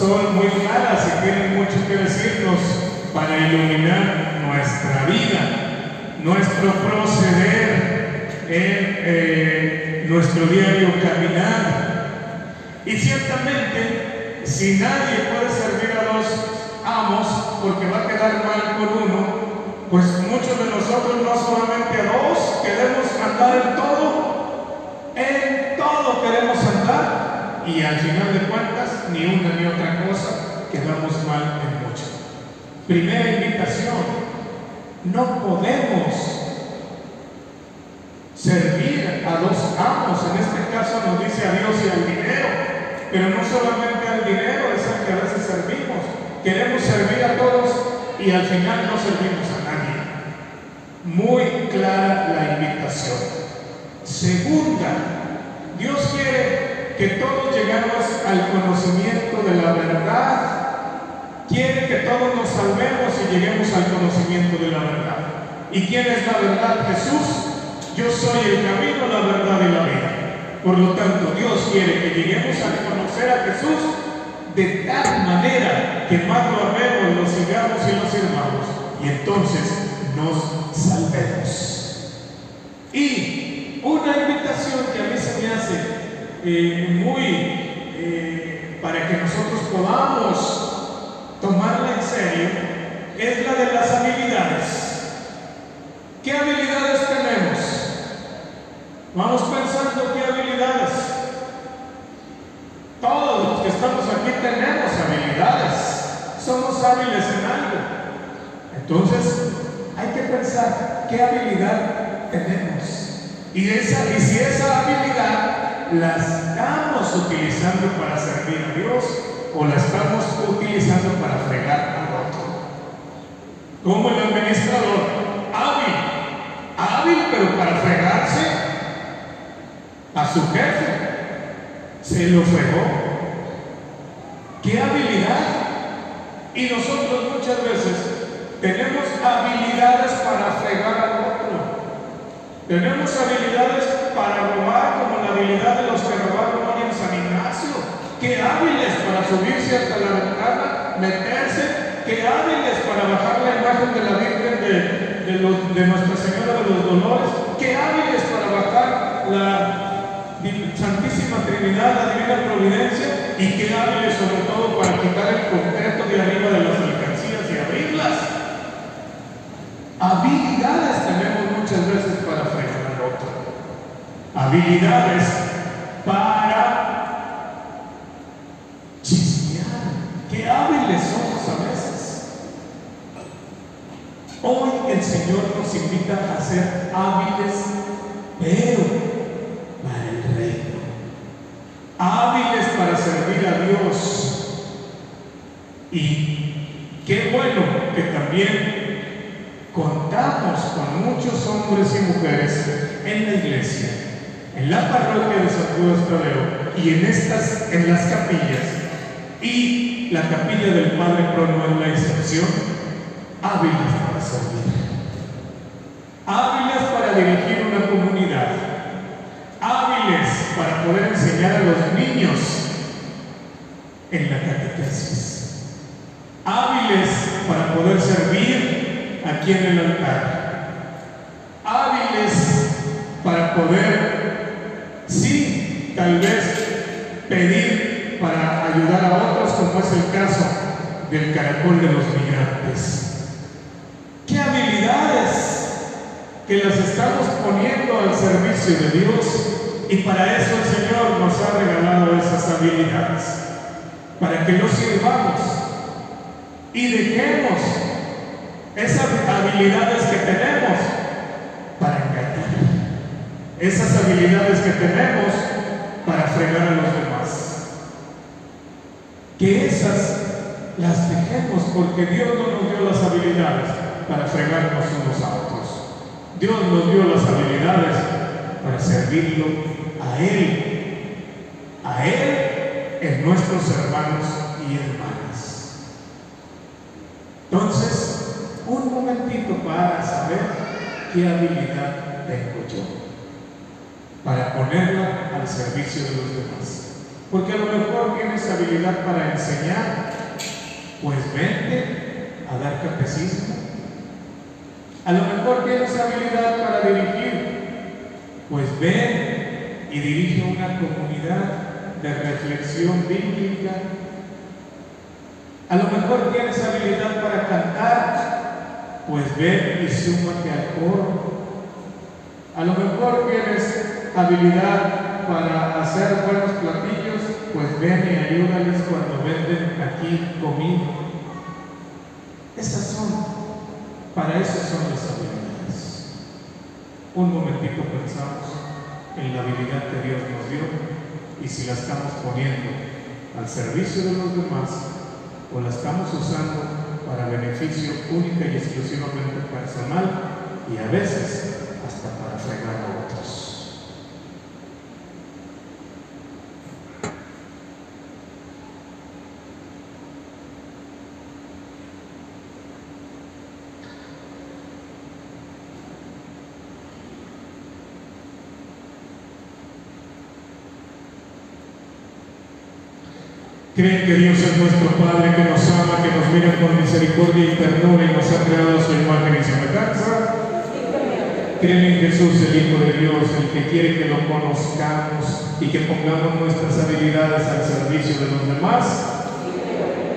son muy claras y tienen mucho que decirnos para iluminar nuestra vida, nuestro proceder en eh, nuestro diario caminar. Y ciertamente, si nadie puede servir a dos amos porque va a quedar mal con uno, pues muchos de nosotros no solamente a dos queremos andar en todo, en todo queremos andar y al final de cuentas ni una ni otra cosa quedamos mal en mucho. Primera invitación, no podemos servir a dos amos, en este caso nos dice a Dios y al dinero, pero no solamente al dinero es al que a veces servimos, queremos servir a todos y al final no servimos a muy clara la invitación. Segunda, Dios quiere que todos lleguemos al conocimiento de la verdad. Quiere que todos nos salvemos y lleguemos al conocimiento de la verdad. ¿Y quién es la verdad? Jesús. Yo soy el camino, la verdad y la vida. Por lo tanto, Dios quiere que lleguemos a conocer a Jesús de tal manera que más lo amemos, lo sigamos y lo sirvamos. Y entonces nos salvemos. Y una invitación que a mí se me hace eh, muy eh, para que nosotros podamos tomarla en serio es la de las habilidades. ¿Qué habilidades tenemos? Vamos pensando qué habilidades. Todos los que estamos aquí tenemos habilidades. Somos hábiles en algo. Entonces, hay que pensar qué habilidad tenemos. Y, esa, y si esa habilidad la estamos utilizando para servir a Dios o la estamos utilizando para fregar al otro. Como el administrador, hábil, hábil pero para fregarse a su jefe, se lo fregó. ¿Qué habilidad? Y nosotros muchas veces tenemos habilidades para fregar al otro. Tenemos habilidades para robar, como la habilidad de los que robaron hoy en San Ignacio. Qué hábiles para subirse hasta la ventana, meterse. Qué hábiles para bajar la imagen de la Virgen de, de, Nuestra Señora de los Dolores. Qué hábiles para bajar la Santísima Trinidad, la Divina Providencia. Y qué hábiles sobre todo para quitar el concreto de arriba de las mercancías y abrirlas. Habilidades tenemos muchas veces para. Habilidades para chismear. Qué hábiles somos a veces. Hoy el Señor nos invita a ser hábiles, pero para el reino. Hábiles para servir a Dios. Y qué bueno que también contamos con muchos hombres y mujeres en la iglesia, en la parroquia de San Judas y en estas, en las capillas, y la capilla del Padre Prono en la excepción, hábiles para servir, hábiles para dirigir una comunidad, hábiles para poder enseñar a los pedir para ayudar a otros, como es el caso del caracol de los migrantes. ¿Qué habilidades que las estamos poniendo al servicio de Dios? Y para eso el Señor nos ha regalado esas habilidades, para que nos sirvamos y dejemos esas habilidades que tenemos para engañar, esas habilidades que tenemos para fregar a los demás. Que esas las dejemos porque Dios no nos dio las habilidades para fregarnos unos a otros. Dios nos dio las habilidades para servirlo a Él, a Él en nuestros hermanos y hermanas. Entonces, un momentito para saber qué habilidad tengo yo, para ponerla al servicio de los demás. Porque a lo mejor tienes habilidad para enseñar, pues vente a dar catecismo. A lo mejor tienes habilidad para dirigir, pues ven y dirige una comunidad de reflexión bíblica. A lo mejor tienes habilidad para cantar, pues ven y súmate al coro. A lo mejor tienes habilidad para hacer buenos platillos, ven y ayúdales cuando venden aquí comida. Esas son, para eso son las habilidades. Un momentito pensamos en la habilidad que Dios nos dio y si la estamos poniendo al servicio de los demás o la estamos usando para beneficio única y exclusivamente personal y a veces hasta para fregar a otros. Creen que Dios es nuestro Padre, que nos ama, que nos mira con misericordia y ternura y nos ha creado su imagen y semejanza. Creen en Jesús, el Hijo de Dios, el que quiere que lo conozcamos y que pongamos nuestras habilidades al servicio de los demás.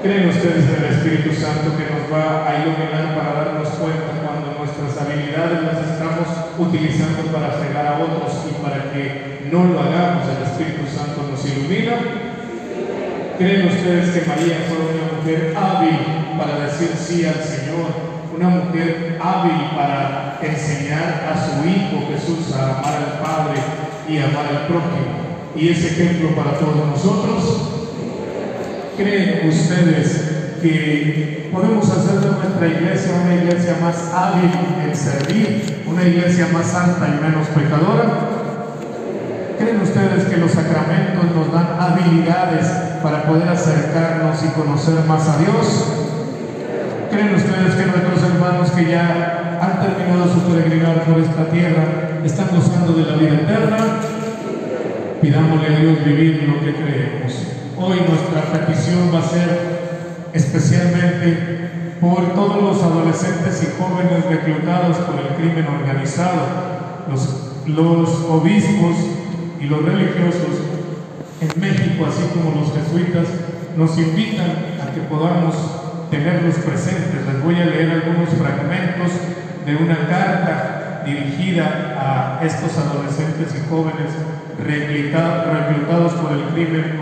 ¿Creen ustedes en el Espíritu Santo que nos va a iluminar para darnos cuenta cuando nuestras habilidades las estamos utilizando para fregar a otros y para que no lo hagamos? El Espíritu Santo nos ilumina. ¿Creen ustedes que María fue una mujer hábil para decir sí al Señor? Una mujer hábil para enseñar a su Hijo Jesús a amar al Padre y amar al prójimo. Y es ejemplo para todos nosotros. ¿Creen ustedes que podemos hacer de nuestra iglesia una iglesia más hábil en servir, una iglesia más santa y menos pecadora? ¿Creen ustedes que los sacramentos nos dan habilidades para poder acercarnos y conocer más a Dios? ¿Creen ustedes que nuestros hermanos que ya han terminado su peregrinar por esta tierra están gozando de la vida eterna? Pidámosle a Dios vivir lo que creemos. Hoy nuestra petición va a ser especialmente por todos los adolescentes y jóvenes reclutados por el crimen organizado, los, los obispos y los religiosos en México, así como los jesuitas, nos invitan a que podamos tenerlos presentes. Les voy a leer algunos fragmentos de una carta dirigida a estos adolescentes y jóvenes reclutados por el crimen